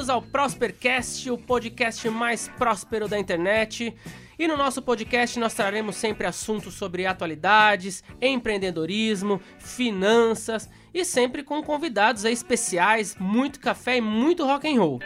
Bem-vindos ao Prospercast, o podcast mais próspero da internet. E no nosso podcast nós traremos sempre assuntos sobre atualidades, empreendedorismo, finanças e sempre com convidados especiais, muito café e muito rock and roll.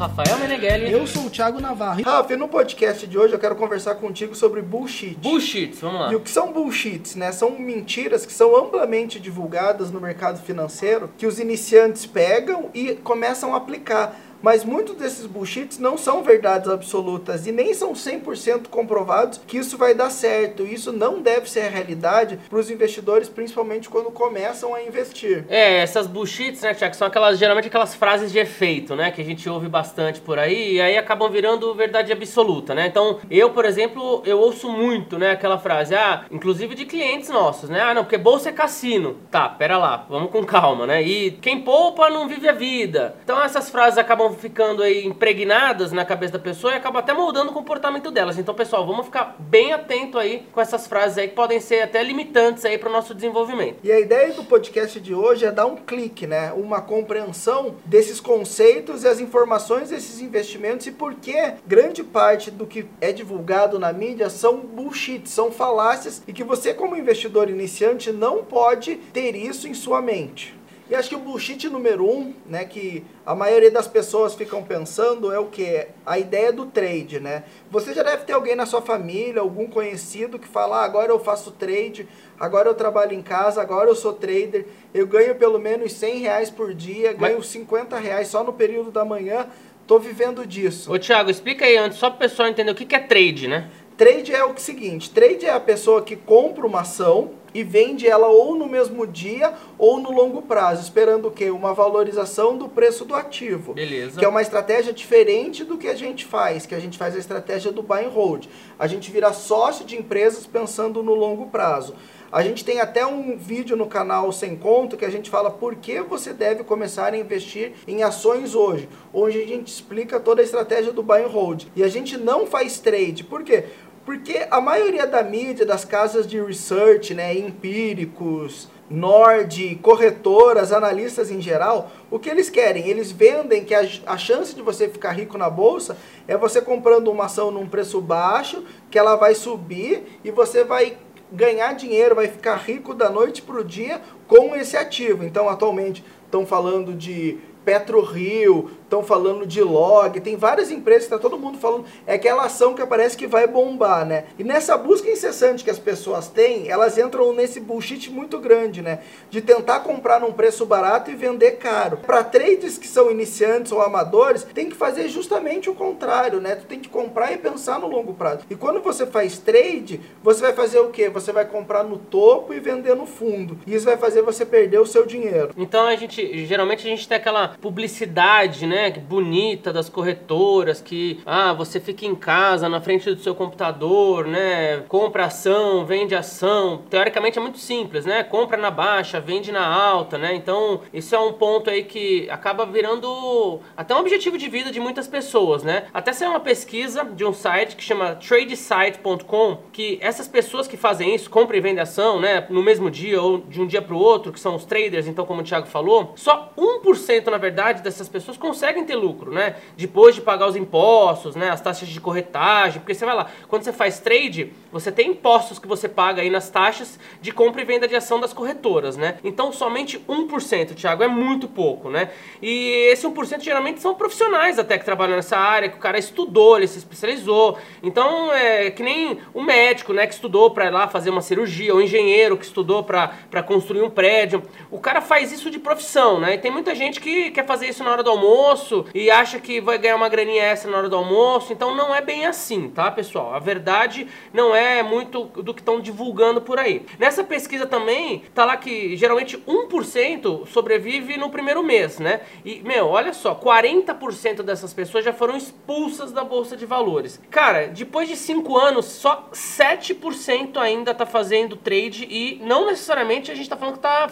Rafael Meneghelli. Eu sou o Thiago Navarro. Rafa, e no podcast de hoje eu quero conversar contigo sobre bullshit. Bullshits, vamos lá. E o que são bullshits, né? São mentiras que são amplamente divulgadas no mercado financeiro, que os iniciantes pegam e começam a aplicar mas muitos desses bullshits não são verdades absolutas e nem são 100% comprovados que isso vai dar certo. Isso não deve ser a realidade para os investidores, principalmente quando começam a investir. É, essas bullshits, né, Tiago, são aquelas geralmente aquelas frases de efeito, né, que a gente ouve bastante por aí e aí acabam virando verdade absoluta, né? Então, eu, por exemplo, eu ouço muito, né, aquela frase, ah, inclusive de clientes nossos, né? Ah, não, porque bolsa é cassino. Tá, pera lá, vamos com calma, né? E quem poupa não vive a vida. Então, essas frases acabam ficando aí impregnadas na cabeça da pessoa e acaba até moldando o comportamento delas. Então, pessoal, vamos ficar bem atento aí com essas frases aí que podem ser até limitantes aí para o nosso desenvolvimento. E a ideia do podcast de hoje é dar um clique, né? Uma compreensão desses conceitos e as informações desses investimentos e por que grande parte do que é divulgado na mídia são bullshit, são falácias e que você como investidor iniciante não pode ter isso em sua mente. E acho que o bullshit número um, né, que a maioria das pessoas ficam pensando é o que? A ideia do trade, né? Você já deve ter alguém na sua família, algum conhecido que fala, ah, agora eu faço trade, agora eu trabalho em casa, agora eu sou trader, eu ganho pelo menos 100 reais por dia, ganho Mas... 50 reais só no período da manhã, tô vivendo disso. Ô Thiago, explica aí antes, só para o pessoal entender o que é trade, né? Trade é o seguinte, trade é a pessoa que compra uma ação e vende ela ou no mesmo dia ou no longo prazo, esperando o quê? Uma valorização do preço do ativo. Beleza. Que é uma estratégia diferente do que a gente faz, que a gente faz a estratégia do buy and hold. A gente vira sócio de empresas pensando no longo prazo. A gente tem até um vídeo no canal Sem Conto que a gente fala por que você deve começar a investir em ações hoje. Hoje a gente explica toda a estratégia do buy and hold. E a gente não faz trade. Por quê? Porque a maioria da mídia, das casas de research, né, empíricos, Nord, corretoras, analistas em geral, o que eles querem? Eles vendem que a, a, chance de você ficar rico na bolsa é você comprando uma ação num preço baixo, que ela vai subir e você vai ganhar dinheiro, vai ficar rico da noite para o dia com esse ativo. Então, atualmente, estão falando de PetroRio, estão falando de log, tem várias empresas, está todo mundo falando, é aquela ação que parece que vai bombar, né? E nessa busca incessante que as pessoas têm, elas entram nesse bullshit muito grande, né? De tentar comprar num preço barato e vender caro. Para trades que são iniciantes ou amadores, tem que fazer justamente o contrário, né? Tu tem que comprar e pensar no longo prazo. E quando você faz trade, você vai fazer o quê? Você vai comprar no topo e vender no fundo. E isso vai fazer você perder o seu dinheiro. Então a gente, geralmente a gente tem aquela publicidade, né? Né, bonita das corretoras, que ah, você fica em casa na frente do seu computador, né, compra ação, vende ação. Teoricamente é muito simples, né? Compra na baixa, vende na alta, né? Então, isso é um ponto aí que acaba virando até um objetivo de vida de muitas pessoas, né? Até saiu uma pesquisa de um site que chama tradesite.com, que essas pessoas que fazem isso, compra e vende ação, né, no mesmo dia ou de um dia para o outro, que são os traders, então como o Thiago falou, só 1% na verdade dessas pessoas conseguem conseguem ter lucro, né? Depois de pagar os impostos, né? As taxas de corretagem, porque você vai lá, quando você faz trade, você tem impostos que você paga aí nas taxas de compra e venda de ação das corretoras, né? Então somente 1%, Thiago, é muito pouco, né? E esse 1% geralmente são profissionais até que trabalham nessa área, que o cara estudou, ele se especializou. Então é que nem o médico, né, que estudou para ir lá fazer uma cirurgia, o engenheiro que estudou para construir um prédio. O cara faz isso de profissão, né? E tem muita gente que quer fazer isso na hora do almoço, almoço e acha que vai ganhar uma graninha extra na hora do almoço. Então não é bem assim, tá, pessoal? A verdade não é muito do que estão divulgando por aí. Nessa pesquisa também tá lá que geralmente 1% sobrevive no primeiro mês, né? E, meu, olha só, 40% dessas pessoas já foram expulsas da bolsa de valores. Cara, depois de 5 anos, só 7% ainda tá fazendo trade e não necessariamente a gente tá falando que tá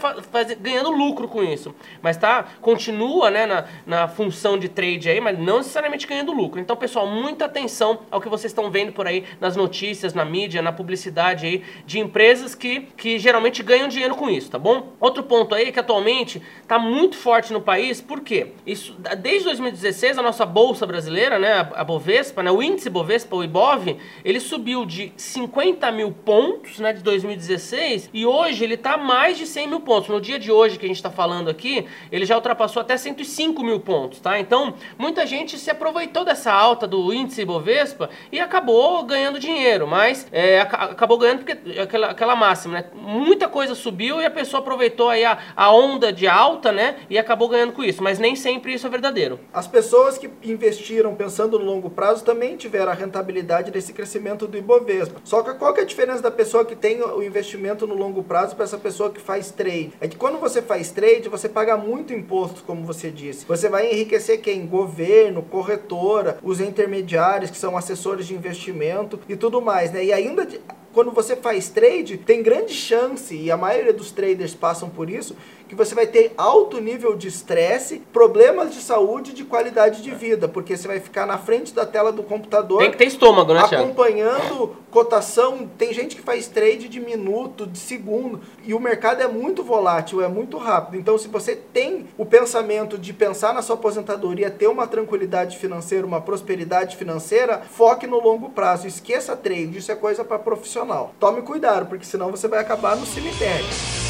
ganhando lucro com isso, mas tá continua, né, na, na função de trade aí, mas não necessariamente ganhando lucro. Então, pessoal, muita atenção ao que vocês estão vendo por aí nas notícias, na mídia, na publicidade aí de empresas que, que geralmente ganham dinheiro com isso, tá bom? Outro ponto aí que atualmente está muito forte no país, por quê? Isso, desde 2016, a nossa bolsa brasileira, né, a Bovespa, né, o índice Bovespa, o Ibov, ele subiu de 50 mil pontos, né, de 2016, e hoje ele está mais de 100 mil pontos. No dia de hoje que a gente está falando aqui, ele já ultrapassou até 105 mil pontos, tá? Então, muita gente se aproveitou dessa alta do índice Bovespa e acabou ganhando dinheiro, mas é, acabou ganhando porque aquela, aquela máxima, né? Muita coisa subiu e a pessoa aproveitou aí a, a onda de alta, né? E acabou ganhando com isso, mas nem sempre isso é verdadeiro. As pessoas que investiram pensando no longo prazo também tiveram a rentabilidade desse crescimento do Ibovespa. Só que qual que é a diferença da pessoa que tem o investimento no longo prazo para essa pessoa que faz trade? É que quando você faz trade, você paga muito imposto, como você disse. Você vai enriquecer quem? Governo, corretora, os intermediários, que são assessores de investimento e tudo mais, né? E ainda quando você faz trade, tem grande chance, e a maioria dos traders passam por isso, que você vai ter alto nível de estresse, problemas de saúde e de qualidade de vida, porque você vai ficar na frente da tela do computador. Tem que ter estômago, né, Acompanhando cotação. Tem gente que faz trade de minuto, de segundo, e o mercado é muito volátil, é muito rápido. Então, se você tem o pensamento de pensar na sua aposentadoria, ter uma tranquilidade financeira, uma prosperidade financeira, foque no longo prazo. Esqueça trade, isso é coisa para profissional. Tome cuidado, porque senão você vai acabar no cemitério.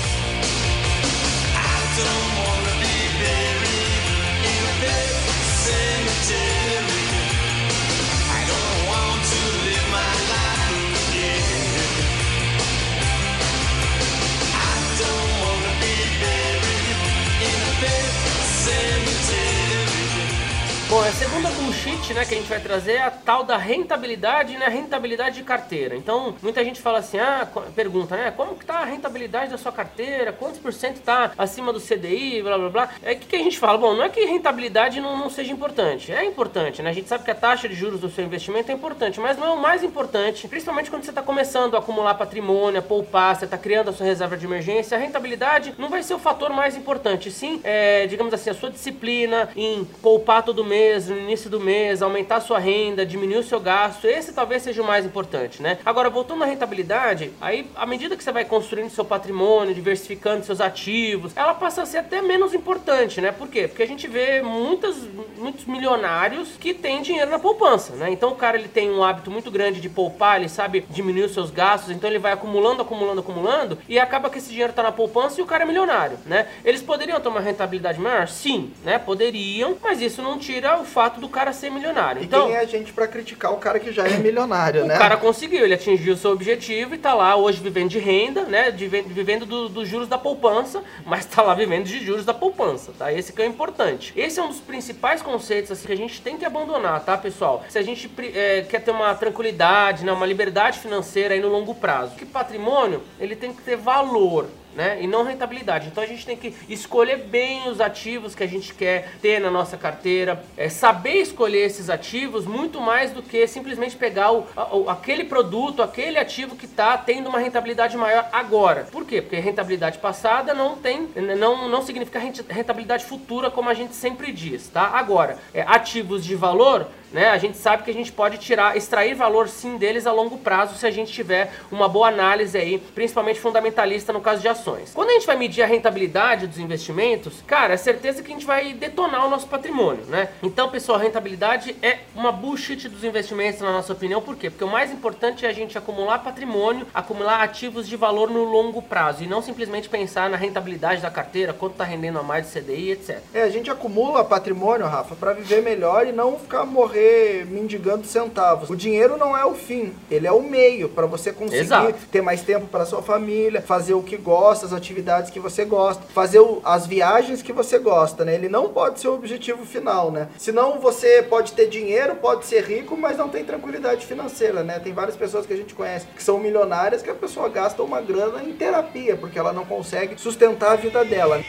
Bom, a segunda bullshit, né, que a gente vai trazer é a tal da rentabilidade, né, rentabilidade de carteira. Então, muita gente fala assim, ah, pergunta, né, como que tá a rentabilidade da sua carteira, quantos por cento tá acima do CDI, blá blá blá. É que, que a gente fala? Bom, não é que rentabilidade não, não seja importante, é importante, né, a gente sabe que a taxa de juros do seu investimento é importante, mas não é o mais importante, principalmente quando você está começando a acumular patrimônio, a poupar, você está criando a sua reserva de emergência, a rentabilidade não vai ser o fator mais importante, sim, é, digamos assim, a sua disciplina em poupar todo mês, no início do mês, aumentar sua renda, o seu gasto, esse talvez seja o mais importante, né? Agora, voltando à rentabilidade, aí à medida que você vai construindo seu patrimônio, diversificando seus ativos, ela passa a ser até menos importante, né? Por quê? Porque a gente vê muitas, muitos milionários que têm dinheiro na poupança, né? Então o cara ele tem um hábito muito grande de poupar, ele sabe diminuir os seus gastos, então ele vai acumulando, acumulando, acumulando e acaba que esse dinheiro está na poupança e o cara é milionário, né? Eles poderiam ter uma rentabilidade maior? Sim, né? Poderiam, mas isso não tira o fato do cara ser milionário. E então, quem é a gente para criticar o cara que já é milionário, o né? O cara conseguiu, ele atingiu o seu objetivo e tá lá hoje vivendo de renda, né? Vivendo dos do juros da poupança, mas tá lá vivendo de juros da poupança, tá? Esse que é importante. Esse é um dos principais conceitos assim, que a gente tem que abandonar, tá, pessoal? Se a gente é, quer ter uma tranquilidade, né, uma liberdade financeira aí no longo prazo, que patrimônio, ele tem que ter valor né? E não rentabilidade. Então a gente tem que escolher bem os ativos que a gente quer ter na nossa carteira, é, saber escolher esses ativos muito mais do que simplesmente pegar o, aquele produto, aquele ativo que está tendo uma rentabilidade maior agora. Por quê? Porque rentabilidade passada não tem, não, não significa rentabilidade futura como a gente sempre diz, tá? Agora, é, ativos de valor né? A gente sabe que a gente pode tirar, extrair valor sim deles a longo prazo se a gente tiver uma boa análise aí, principalmente fundamentalista no caso de ações. Quando a gente vai medir a rentabilidade dos investimentos, cara, é certeza que a gente vai detonar o nosso patrimônio, né? Então, pessoal, a rentabilidade é uma bullshit dos investimentos na nossa opinião, por quê? Porque o mais importante é a gente acumular patrimônio, acumular ativos de valor no longo prazo e não simplesmente pensar na rentabilidade da carteira, quanto está rendendo a mais do CDI, etc. É, a gente acumula patrimônio, Rafa, para viver melhor e não ficar morrendo morrer mendigando centavos. O dinheiro não é o fim, ele é o meio para você conseguir Exato. ter mais tempo para sua família, fazer o que gosta, as atividades que você gosta, fazer o, as viagens que você gosta, né? Ele não pode ser o objetivo final, né? Senão você pode ter dinheiro, pode ser rico, mas não tem tranquilidade financeira, né? Tem várias pessoas que a gente conhece que são milionárias que a pessoa gasta uma grana em terapia porque ela não consegue sustentar a vida dela.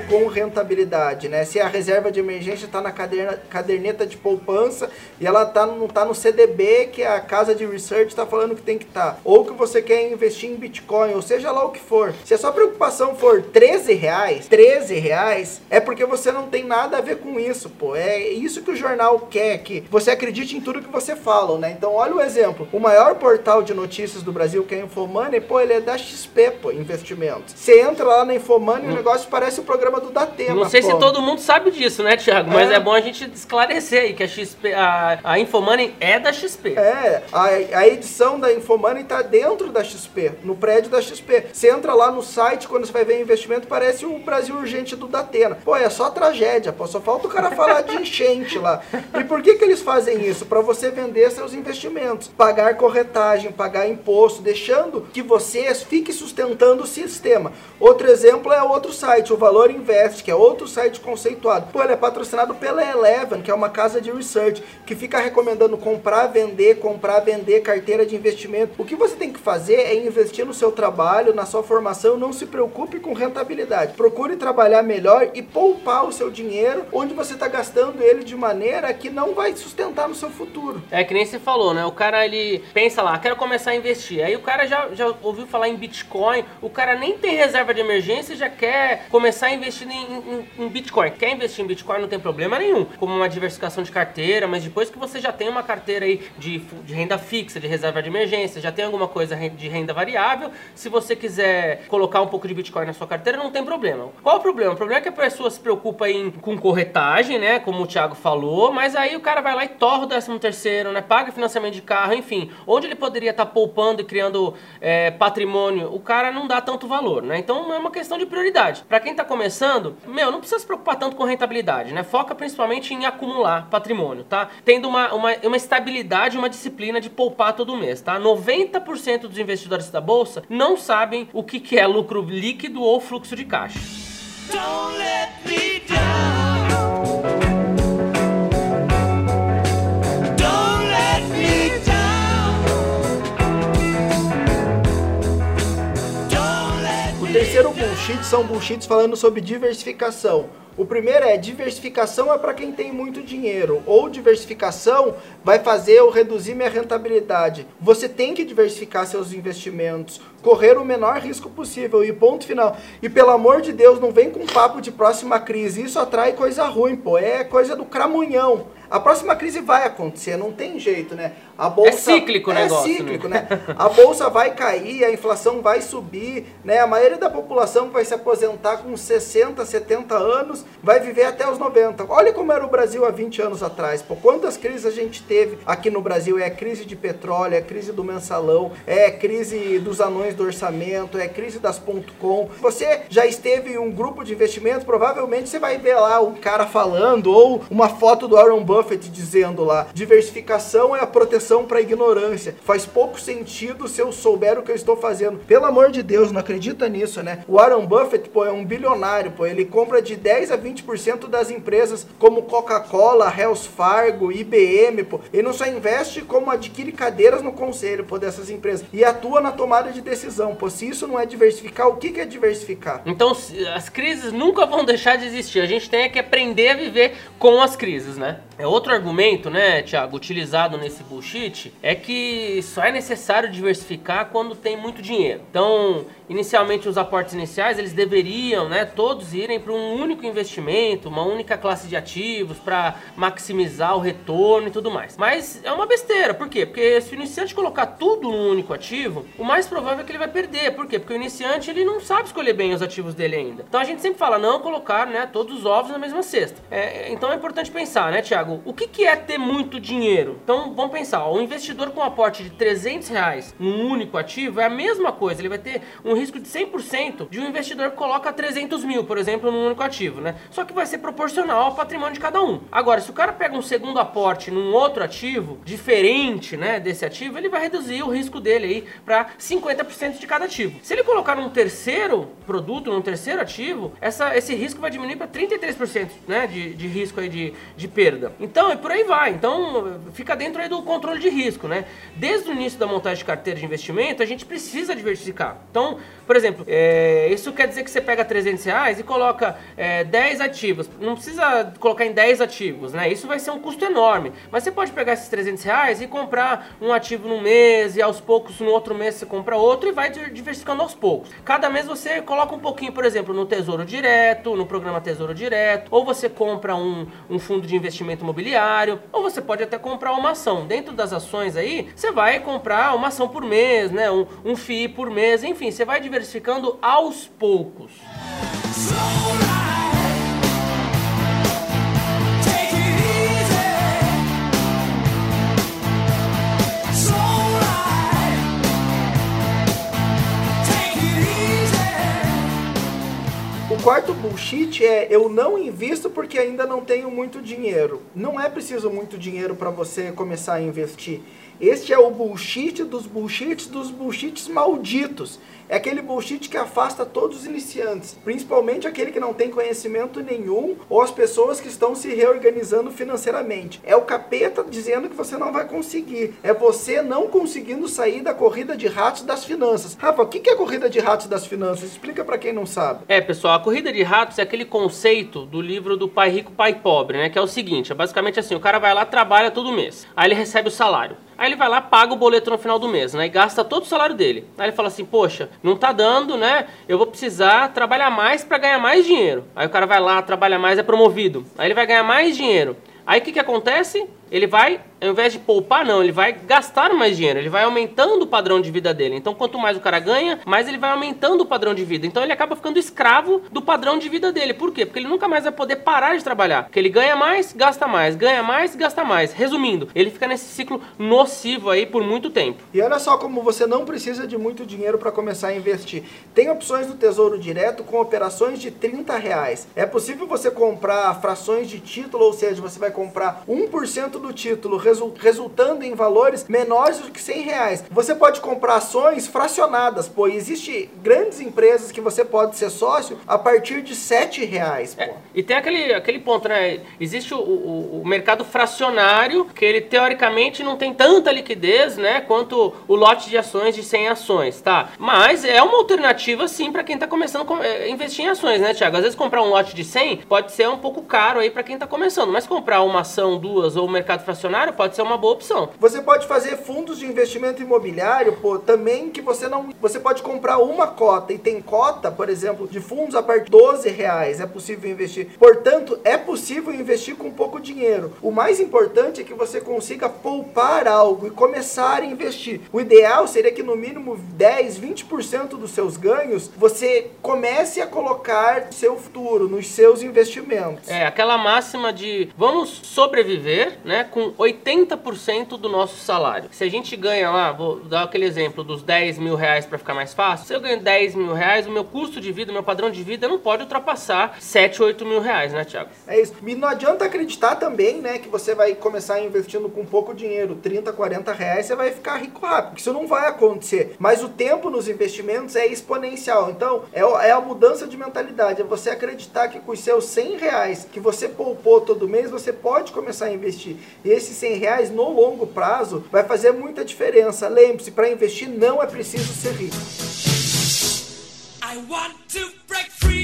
Com rentabilidade, né? Se a reserva de emergência está na caderneta de poupança e ela tá, não está no CDB que a casa de research está falando que tem que estar, tá. ou que você quer investir em Bitcoin, ou seja lá o que for. Se a sua preocupação for 13 reais, 13 reais, é porque você não tem nada a ver com isso, pô. É isso que o jornal quer, que você acredite em tudo que você fala, né? Então olha o exemplo. O maior portal de notícias do Brasil, que é a Infomoney, pô, ele é da XP, pô, investimentos. Você entra lá na Infomoney e o negócio parece o programa do Datema. Não sei pô. se todo mundo sabe disso, né, Thiago? Mas é, é bom a gente esclarecer aí que a XP, a, a Infomoney é da XP. É, a, a edição da Infomoney tá dentro da XP, no prédio da XP. Você entra lá no site, quando você vai ver investimento, parece o Brasil Urgente do Datena. Pô, é só tragédia, pô, só falta o cara falar de enchente lá. E por que que eles fazem isso? Para você vender seus investimentos, pagar corretagem, pagar imposto, deixando que você fique sustentando o sistema. Outro exemplo é outro site, o Valor Invest, que é outro site conceituado. Pô, ele é patrocinado pela Eleven, que é uma casa de research, que fica recomendando comprar, vender, comprar, vender carteira de investimento. O que você tem que fazer é investir no seu trabalho, na sua formação, não se preocupe com rentabilidade. Procure trabalhar melhor e poupar o seu dinheiro onde você está gastando ele de maneira que não vai sustentar no seu futuro. É que nem você falou, né? O cara ele pensa lá, quero começar a investir. Aí o cara já, já ouviu falar em Bitcoin, o cara nem tem reserva de emergência e já quer começar a investir em, em, em Bitcoin. Quer investir em Bitcoin não tem problema nenhum, como uma diversificação de carteira, mas depois que você já tem uma carteira aí de, de renda fixa, de reserva de emergência, já tem alguma coisa de renda variável, se você quiser colocar um pouco de Bitcoin na sua carteira, não tem problema. Qual o problema? O problema é que a pessoa se preocupa em, com corretagem, né? Como o Thiago falou, mas aí o cara vai lá e torra o 13 terceiro, né? Paga financiamento de carro, enfim. Onde ele poderia estar tá poupando e criando é, patrimônio, o cara não dá tanto valor, né? Então é uma questão de prioridade. Para quem está começando, meu, não precisa se preocupar tanto com rentabilidade, né? Foca principalmente em acumular patrimônio, tá? Tendo uma, uma, uma estabilidade, uma disciplina de poupar todo mês, tá? 90% dos investidores da bolsa não sabem o que, que é lucro líquido ou fluxo de caixa. Don't let me terceiro bullshit são bullshits falando sobre diversificação. O primeiro é diversificação é para quem tem muito dinheiro, ou diversificação vai fazer eu reduzir minha rentabilidade. Você tem que diversificar seus investimentos, correr o menor risco possível e ponto final. E pelo amor de Deus, não vem com papo de próxima crise. Isso atrai coisa ruim, pô. É coisa do cramunhão. A próxima crise vai acontecer, não tem jeito, né? A bolsa é cíclico o é negócio. É cíclico, né? A bolsa vai cair, a inflação vai subir, né? A maioria da população vai se aposentar com 60, 70 anos, vai viver até os 90. Olha como era o Brasil há 20 anos atrás. Pô, quantas crises a gente teve aqui no Brasil? É crise de petróleo, é a crise do mensalão, é crise dos anões do orçamento, é crise das .com. Você já esteve em um grupo de investimento, provavelmente você vai ver lá um cara falando ou uma foto do Warren Buffett dizendo lá: diversificação é a proteção para ignorância. Faz pouco sentido se eu souber o que eu estou fazendo. Pelo amor de Deus, não acredita nisso, né? O Warren Buffett, pô, é um bilionário, pô, ele compra de 10 a 20% das empresas como Coca-Cola, Hells Fargo, IBM, pô. Ele não só investe como adquire cadeiras no conselho, pô, dessas empresas e atua na tomada de decisão, pô. Se isso não é diversificar, o que que é diversificar? Então, as crises nunca vão deixar de existir. A gente tem que aprender a viver com as crises, né? É outro argumento, né, Thiago, utilizado nesse bullshit, é que só é necessário diversificar quando tem muito dinheiro. Então, inicialmente os aportes iniciais, eles deveriam, né, todos irem para um único investimento, uma única classe de ativos para maximizar o retorno e tudo mais. Mas é uma besteira, por quê? Porque se o iniciante colocar tudo num único ativo, o mais provável é que ele vai perder. Por quê? Porque o iniciante ele não sabe escolher bem os ativos dele ainda. Então a gente sempre fala não colocar, né, todos os ovos na mesma cesta. É, então é importante pensar, né, Thiago? O que, que é ter muito dinheiro? Então vamos pensar, ó, um investidor com aporte de 300 reais num único ativo é a mesma coisa, ele vai ter um risco de 100% de um investidor que coloca 300 mil, por exemplo, num único ativo, né? Só que vai ser proporcional ao patrimônio de cada um. Agora, se o cara pega um segundo aporte num outro ativo diferente, né, desse ativo, ele vai reduzir o risco dele aí para 50% de cada ativo. Se ele colocar num terceiro produto, num terceiro ativo, essa, esse risco vai diminuir para 33%, né, de, de risco aí de, de perda. Então, e por aí vai. Então, fica dentro aí do controle de risco, né? Desde o início da montagem de carteira de investimento, a gente precisa diversificar. Então, por exemplo, é, isso quer dizer que você pega 300 reais e coloca é, 10 ativos. Não precisa colocar em 10 ativos, né? Isso vai ser um custo enorme. Mas você pode pegar esses 300 reais e comprar um ativo no mês e aos poucos no outro mês você compra outro e vai diversificando aos poucos. Cada mês você coloca um pouquinho, por exemplo, no Tesouro Direto, no programa Tesouro Direto, ou você compra um, um fundo de investimento imobiliário, ou você pode até comprar uma ação. Dentro das ações aí, você vai comprar uma ação por mês, né? Um, um FII por mês, enfim, você vai diversificando aos poucos. O quarto bullshit é eu não invisto porque ainda não tenho muito dinheiro. Não é preciso muito dinheiro para você começar a investir. Este é o bullshit dos bullshits dos bullshits malditos. É aquele bullshit que afasta todos os iniciantes, principalmente aquele que não tem conhecimento nenhum ou as pessoas que estão se reorganizando financeiramente. É o capeta dizendo que você não vai conseguir. É você não conseguindo sair da corrida de ratos das finanças. Rafa, o que é a corrida de ratos das finanças? Explica para quem não sabe. É, pessoal, a corrida de ratos é aquele conceito do livro do Pai Rico, Pai Pobre, né? Que é o seguinte, é basicamente assim, o cara vai lá, trabalha todo mês, aí ele recebe o salário. Aí ele vai lá, paga o boleto no final do mês, né? E gasta todo o salário dele. Aí ele fala assim, poxa, não tá dando, né? Eu vou precisar trabalhar mais para ganhar mais dinheiro. Aí o cara vai lá, trabalha mais, é promovido. Aí ele vai ganhar mais dinheiro. Aí o que, que acontece? Ele vai ao invés de poupar, não, ele vai gastar mais dinheiro, ele vai aumentando o padrão de vida dele. Então, quanto mais o cara ganha, mais ele vai aumentando o padrão de vida. Então, ele acaba ficando escravo do padrão de vida dele. Por quê? Porque ele nunca mais vai poder parar de trabalhar. Porque ele ganha mais, gasta mais, ganha mais, gasta mais. Resumindo, ele fica nesse ciclo nocivo aí por muito tempo. E olha só como você não precisa de muito dinheiro para começar a investir. Tem opções do Tesouro Direto com operações de 30 reais. É possível você comprar frações de título, ou seja, você vai comprar 1% do título, resultando em valores menores do que 100 reais. Você pode comprar ações fracionadas, pô, existe grandes empresas que você pode ser sócio a partir de 7 reais, pô. É, e tem aquele, aquele ponto, né? Existe o, o, o, mercado fracionário, que ele teoricamente não tem tanta liquidez, né, quanto o lote de ações de 100 ações, tá? Mas é uma alternativa, sim, para quem tá começando a é, investir em ações, né, Thiago? Às vezes comprar um lote de 100 pode ser um pouco caro aí para quem tá começando, mas comprar uma ação, duas ou o mercado fracionário pode ser uma boa opção. Você pode fazer fundos de investimento imobiliário, pô, também que você não. Você pode comprar uma cota e tem cota, por exemplo, de fundos a partir de 12 reais. É possível investir. Portanto, é possível investir com pouco dinheiro. O mais importante é que você consiga poupar algo e começar a investir. O ideal seria que no mínimo 10, 20% dos seus ganhos você comece a colocar seu futuro nos seus investimentos. É, aquela máxima de vamos sobreviver, né, com 80% do nosso salário. Se a gente ganha lá, vou dar aquele exemplo dos 10 mil reais para ficar mais fácil. Se eu ganho 10 mil reais, o meu custo de vida, o meu padrão de vida não pode ultrapassar 7, 8 mil reais, né, Thiago? É isso. E não adianta acreditar também, né, que você vai começar investindo com pouco dinheiro, 30, 40 reais, você vai ficar rico rápido. Isso não vai acontecer. Mas o tempo nos investimentos é exponencial. Então, é, é a mudança de mentalidade. É você acreditar que com os seus 100 reais que você poupou todo mês, você pode começar a investir. Esses 100 reais no longo prazo vai fazer muita diferença. Lembre-se, para investir não é preciso ser rico. I want to break free.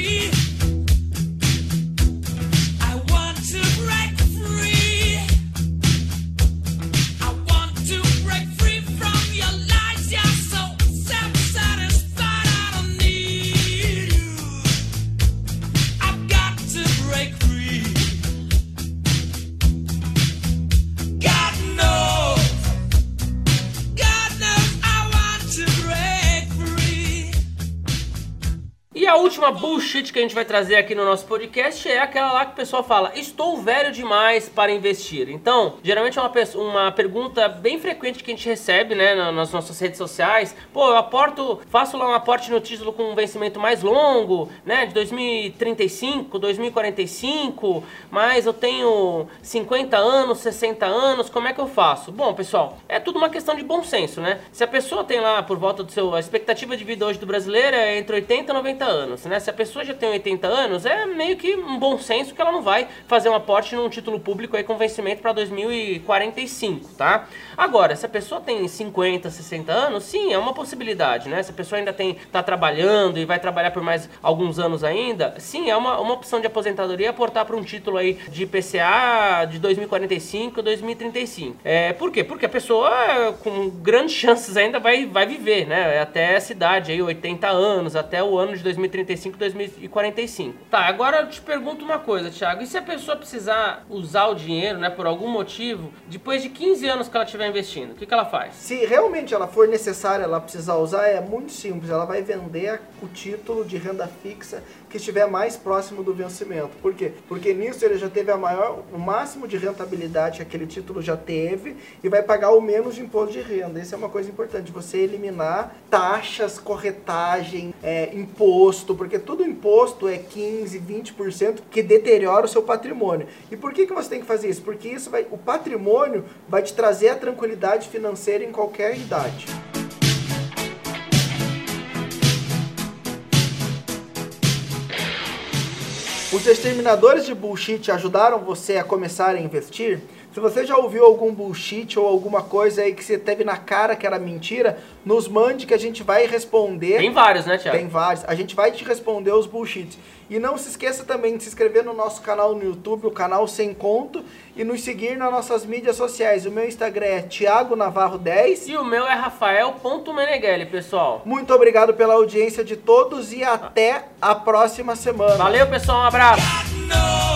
Última bullshit que a gente vai trazer aqui no nosso podcast é aquela lá que o pessoal fala: Estou velho demais para investir. Então, geralmente é uma, uma pergunta bem frequente que a gente recebe né, nas nossas redes sociais. Pô, eu aporto, faço lá um aporte no título com um vencimento mais longo, né? De 2035, 2045, mas eu tenho 50 anos, 60 anos, como é que eu faço? Bom, pessoal, é tudo uma questão de bom senso, né? Se a pessoa tem lá por volta do seu. A expectativa de vida hoje do brasileiro é entre 80 e 90 anos, né? Se a pessoa já tem 80 anos, é meio que um bom senso que ela não vai fazer um aporte num título público aí com vencimento para 2045, tá? Agora, se a pessoa tem 50, 60 anos, sim, é uma possibilidade, né? Se a pessoa ainda tem tá trabalhando e vai trabalhar por mais alguns anos ainda, sim, é uma, uma opção de aposentadoria aportar para um título aí de IPCA de 2045, 2035. É, por quê? Porque a pessoa com grandes chances ainda vai, vai viver, né? Até essa idade aí, 80 anos, até o ano de 2035, 2045. Tá, agora eu te pergunto uma coisa, Thiago. E se a pessoa precisar usar o dinheiro, né, por algum motivo, depois de 15 anos que ela estiver investindo, o que, que ela faz? Se realmente ela for necessária, ela precisar usar, é muito simples. Ela vai vender o título de renda fixa que estiver mais próximo do vencimento. Por quê? Porque nisso ele já teve a maior, o máximo de rentabilidade que aquele título já teve e vai pagar o menos de imposto de renda. Isso é uma coisa importante, você eliminar taxas, corretagem, é, imposto, porque todo imposto é 15, 20% que deteriora o seu patrimônio. E por que, que você tem que fazer isso? Porque isso vai, o patrimônio vai te trazer a tranquilidade financeira em qualquer idade. Os exterminadores de bullshit ajudaram você a começar a investir? Se você já ouviu algum bullshit ou alguma coisa aí que você teve na cara que era mentira, nos mande que a gente vai responder. Tem vários, né, Tiago? Tem vários. A gente vai te responder os bullshits. E não se esqueça também de se inscrever no nosso canal no YouTube, o canal Sem Conto, e nos seguir nas nossas mídias sociais. O meu Instagram é Thiago Navarro 10. E o meu é Rafael.meneghelli, pessoal. Muito obrigado pela audiência de todos e até a próxima semana. Valeu, pessoal. Um abraço.